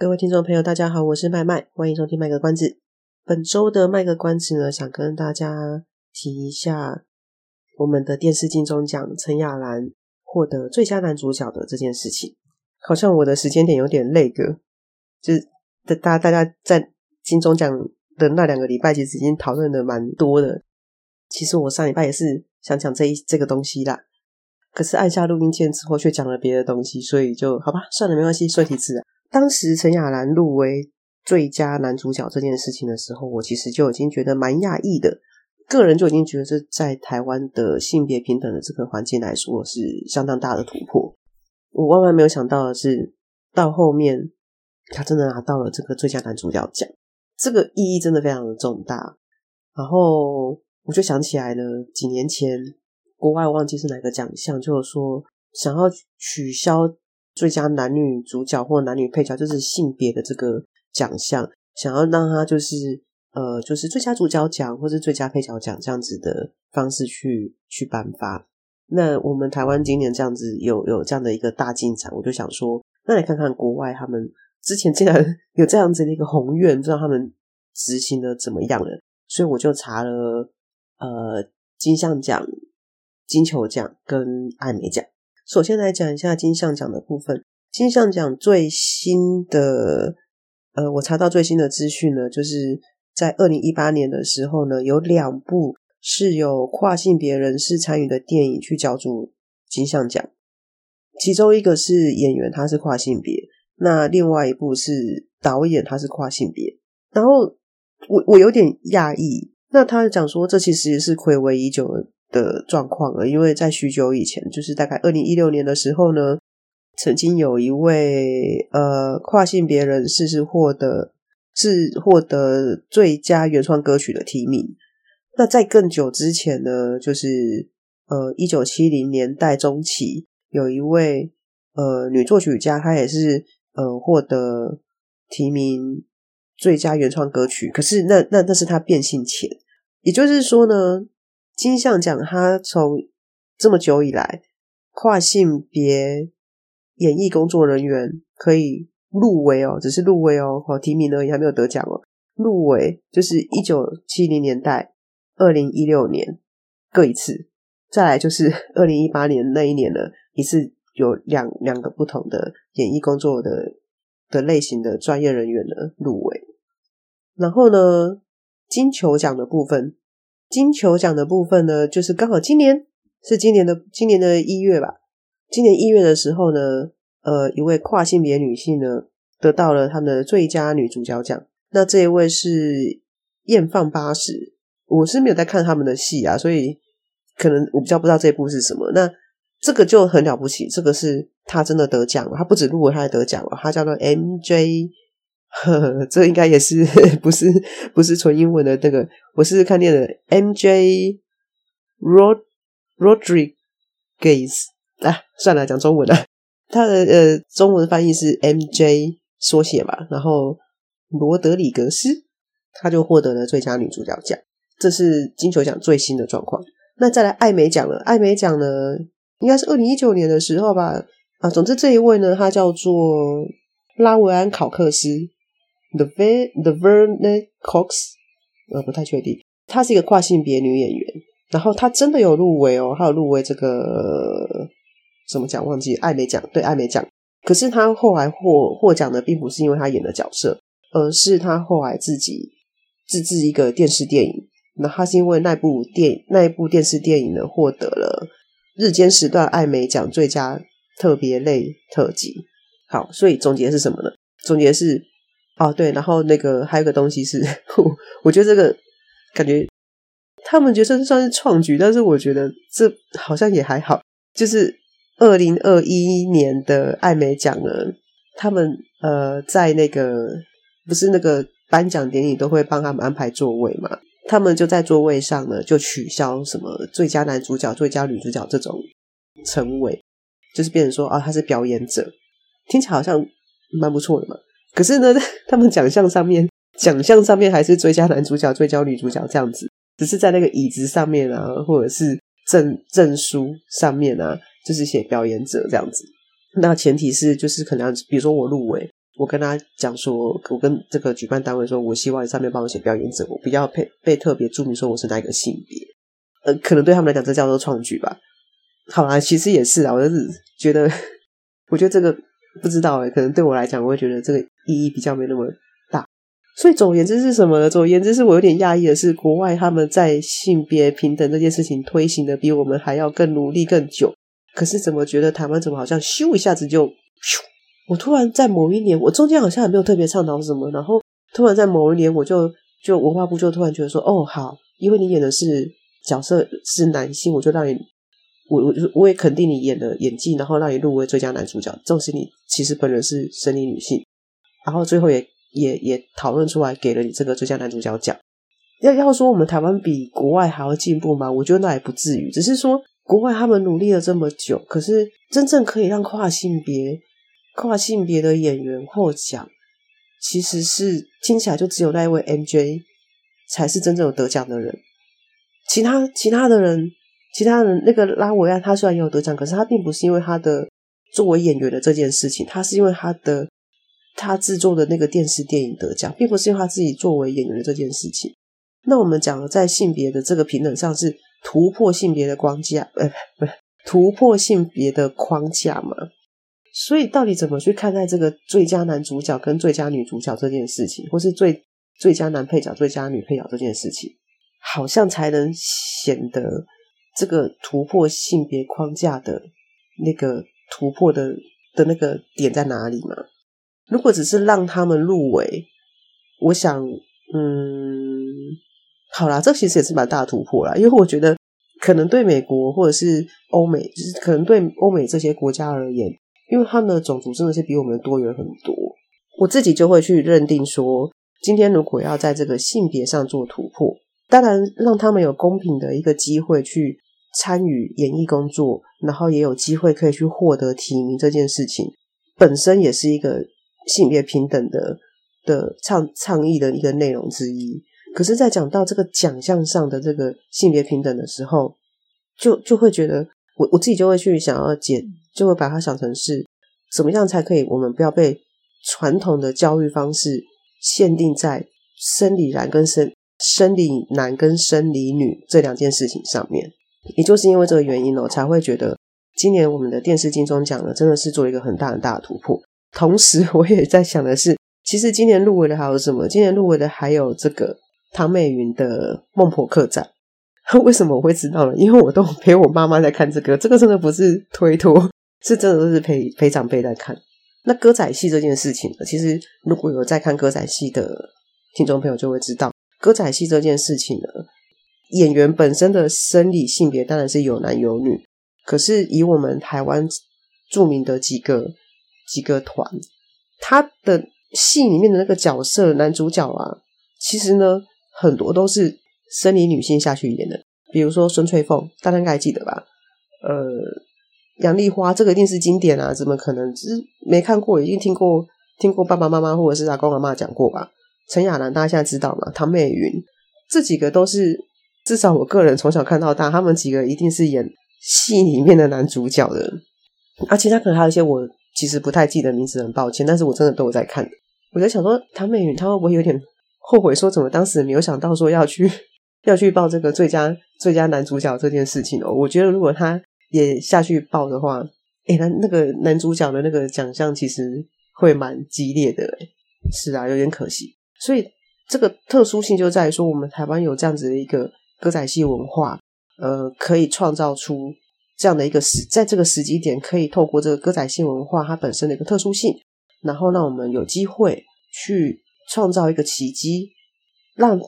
各位听众朋友，大家好，我是麦麦，欢迎收听卖个关子。本周的卖个关子呢，想跟大家提一下我们的电视金钟奖陈亚兰获得最佳男主角的这件事情。好像我的时间点有点累个，就是大大家在金钟奖的那两个礼拜，其实已经讨论的蛮多的。其实我上礼拜也是想讲这一这个东西啦，可是按下录音键之后却讲了别的东西，所以就好吧，算了，没关系，顺其自然。当时陈亚兰入围最佳男主角这件事情的时候，我其实就已经觉得蛮讶异的，个人就已经觉得这在台湾的性别平等的这个环境来说是相当大的突破。我万万没有想到的是，到后面他真的拿到了这个最佳男主角奖，这个意义真的非常的重大。然后我就想起来了，几年前国外忘记是哪个奖项，就是说想要取消。最佳男女主角或男女配角，就是性别的这个奖项，想要让他就是呃，就是最佳主角奖或是最佳配角奖这样子的方式去去颁发。那我们台湾今年这样子有有这样的一个大进展，我就想说，那来看看国外他们之前竟然 有这样子的一个宏愿，不知道他们执行的怎么样了。所以我就查了呃金像奖、金球奖跟艾美奖。首先来讲一下金像奖的部分。金像奖最新的，呃，我查到最新的资讯呢，就是在二零一八年的时候呢，有两部是有跨性别人士参与的电影去角逐金像奖。其中一个是演员，他是跨性别；那另外一部是导演，他是跨性别。然后我我有点讶异，那他讲说，这其实是睽违已久的。的状况了，因为在许久以前，就是大概二零一六年的时候呢，曾经有一位呃跨性别人士是获得是获得最佳原创歌曲的提名。那在更久之前呢，就是呃一九七零年代中期，有一位呃女作曲家，她也是呃获得提名最佳原创歌曲。可是那那那是她变性前，也就是说呢。金像奖，他从这么久以来，跨性别演艺工作人员可以入围哦，只是入围哦，好提名而已，还没有得奖哦。入围就是一九七零年代、二零一六年各一次，再来就是二零一八年那一年呢，一次有两两个不同的演艺工作的的类型的专业人员呢入围。然后呢，金球奖的部分。金球奖的部分呢，就是刚好今年是今年的今年的一月吧。今年一月的时候呢，呃，一位跨性别女性呢得到了他们的最佳女主角奖。那这一位是艳放八十，我是没有在看他们的戏啊，所以可能我比较不知道这部是什么。那这个就很了不起，这个是他真的得奖了，他不止入围，他还得奖了。他叫做 MJ。呵呵，这应该也是不是不是纯英文的那个，我是看见的 M J Rod Rodriguez 啊，算了，讲中文了。他的呃中文翻译是 M J 缩写吧，然后罗德里格斯，他就获得了最佳女主角奖。这是金球奖最新的状况。那再来艾美奖了，艾美奖呢，应该是二零一九年的时候吧。啊，总之这一位呢，他叫做拉维安考克斯。The Ver The Verne Cox，呃，不太确定。她是一个跨性别女演员，然后她真的有入围哦，她有入围这个什么奖？忘记艾美奖，对艾美奖。可是她后来获获奖的，并不是因为她演的角色，而是她后来自己自制一个电视电影。那她是因为那部电那一部电视电影呢，获得了日间时段艾美奖最佳特别类特辑。好，所以总结是什么呢？总结是。哦，对，然后那个还有个东西是，我，我觉得这个感觉他们觉得算是创举，但是我觉得这好像也还好。就是二零二一年的艾美奖呢，他们呃，在那个不是那个颁奖典礼都会帮他们安排座位嘛？他们就在座位上呢，就取消什么最佳男主角、最佳女主角这种称谓，就是变成说啊，他是表演者，听起来好像蛮不错的嘛。可是呢，他们奖项上面，奖项上面还是最佳男主角、最佳女主角这样子，只是在那个椅子上面啊，或者是证证书上面啊，就是写表演者这样子。那前提是就是可能，比如说我入围。我跟他讲说，我跟这个举办单位说，我希望上面帮我写表演者，我不要被被特别注明说我是哪个性别。呃，可能对他们来讲，这叫做创举吧。好啦，其实也是啊，我就是觉得，我觉得这个不知道诶，可能对我来讲，我会觉得这个意义比较没那么大。所以总而言之是什么呢？总而言之是我有点讶异的是，国外他们在性别平等这件事情推行的比我们还要更努力更久。可是怎么觉得台湾怎么好像咻一下子就咻？我突然在某一年，我中间好像也没有特别倡导什么，然后突然在某一年，我就就文化部就突然觉得说，哦，好，因为你演的是角色是男性，我就让你，我我我也肯定你演的演技，然后让你入围最佳男主角，纵使你其实本人是生理女性，然后最后也也也讨论出来给了你这个最佳男主角奖。要要说我们台湾比国外还要进步吗？我觉得那也不至于，只是说国外他们努力了这么久，可是真正可以让跨性别。跨性别的演员获奖，其实是听起来就只有那一位 MJ 才是真正有得奖的人。其他其他的人，其他人那个拉维亚，他虽然也有得奖，可是他并不是因为他的作为演员的这件事情，他是因为他的他制作的那个电视电影得奖，并不是因为他自己作为演员的这件事情。那我们讲的在性别的这个平等上是突破性别的框架，呃，不是突破性别的框架嘛？所以，到底怎么去看待这个最佳男主角跟最佳女主角这件事情，或是最最佳男配角、最佳女配角这件事情，好像才能显得这个突破性别框架的那个突破的的那个点在哪里嘛？如果只是让他们入围，我想，嗯，好啦，这其实也是蛮大突破啦，因为我觉得可能对美国或者是欧美，可能对欧美这些国家而言。因为他们的种族真的是比我们多元很多，我自己就会去认定说，今天如果要在这个性别上做突破，当然让他们有公平的一个机会去参与演艺工作，然后也有机会可以去获得提名这件事情，本身也是一个性别平等的的倡倡议的一个内容之一。可是，在讲到这个奖项上的这个性别平等的时候，就就会觉得。我我自己就会去想要解，就会把它想成是怎么样才可以，我们不要被传统的教育方式限定在生理男跟生生理男跟生理女这两件事情上面。也就是因为这个原因呢，我才会觉得今年我们的电视金钟奖呢，真的是做一个很大很大的突破。同时，我也在想的是，其实今年入围的还有什么？今年入围的还有这个唐美云的《孟婆客栈》。为什么我会知道呢？因为我都陪我妈妈在看这个，这个真的不是推脱，是真的都是陪陪长辈在看。那歌仔戏这件事情呢，其实如果有在看歌仔戏的听众朋友就会知道，歌仔戏这件事情呢，演员本身的生理性别当然是有男有女，可是以我们台湾著名的几个几个团，他的戏里面的那个角色男主角啊，其实呢很多都是。生理女性下去演的，比如说孙翠凤，大家应该还记得吧？呃，杨丽花，这个一定是经典啊，怎么可能？只是没看过，已经听过，听过爸爸妈妈或者是阿公阿妈讲过吧？陈亚兰，大家现在知道吗？唐美云，这几个都是至少我个人从小看到大，他们几个一定是演戏里面的男主角的。啊，其他可能还有一些我其实不太记得名字，很抱歉，但是我真的都有在看。我在想说，唐美云，她会不会有点后悔，说怎么当时没有想到说要去？要去报这个最佳最佳男主角这件事情哦，我觉得如果他也下去报的话，诶，那那个男主角的那个奖项其实会蛮激烈的，诶，是啊，有点可惜。所以这个特殊性就在于说，我们台湾有这样子的一个歌仔戏文化，呃，可以创造出这样的一个时，在这个时机点，可以透过这个歌仔戏文化它本身的一个特殊性，然后让我们有机会去创造一个奇迹，让。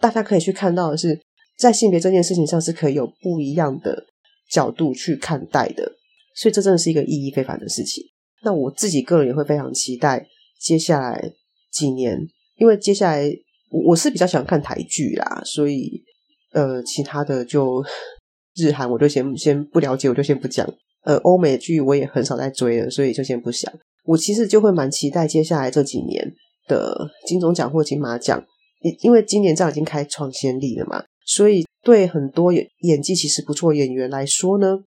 大家可以去看到的是，在性别这件事情上是可以有不一样的角度去看待的，所以这真的是一个意义非凡的事情。那我自己个人也会非常期待接下来几年，因为接下来我是比较喜欢看台剧啦，所以呃，其他的就日韩我就先先不了解，我就先不讲。呃，欧美剧我也很少在追了，所以就先不想。我其实就会蛮期待接下来这几年的金钟奖或金马奖，因为今年这样已经开创先例了嘛，所以对很多演演技其实不错演员来说呢。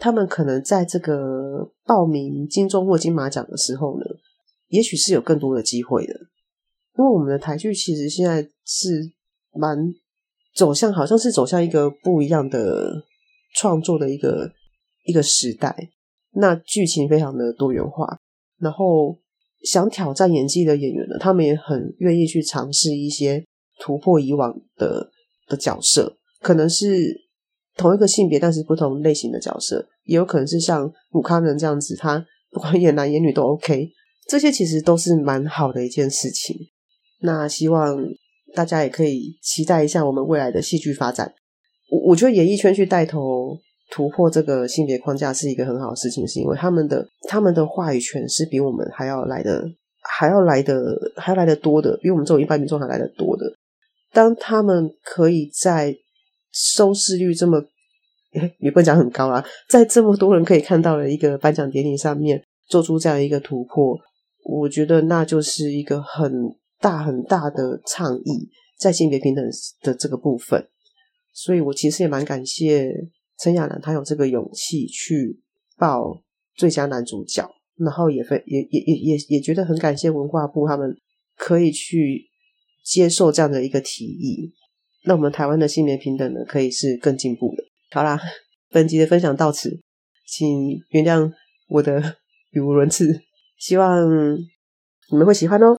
他们可能在这个报名金钟或金马奖的时候呢，也许是有更多的机会的，因为我们的台剧其实现在是蛮走向，好像是走向一个不一样的创作的一个一个时代。那剧情非常的多元化，然后想挑战演技的演员呢，他们也很愿意去尝试一些突破以往的的角色，可能是。同一个性别，但是不同类型的角色，也有可能是像武康人这样子，他不管演男演女都 OK。这些其实都是蛮好的一件事情。那希望大家也可以期待一下我们未来的戏剧发展。我我觉得演艺圈去带头突破这个性别框架是一个很好的事情，是因为他们的他们的话语权是比我们还要来的还要来的还要来的多的，比我们这种一般民众还来的多的。当他们可以在收视率这么，也不能讲很高啊，在这么多人可以看到的一个颁奖典礼上面做出这样一个突破，我觉得那就是一个很大很大的倡议，在性别平等的这个部分。所以我其实也蛮感谢陈亚兰，他有这个勇气去报最佳男主角，然后也非也也也也也觉得很感谢文化部他们可以去接受这样的一个提议。那我们台湾的性别平等呢，可以是更进步的。好啦，本集的分享到此，请原谅我的语无伦次，希望你们会喜欢哦。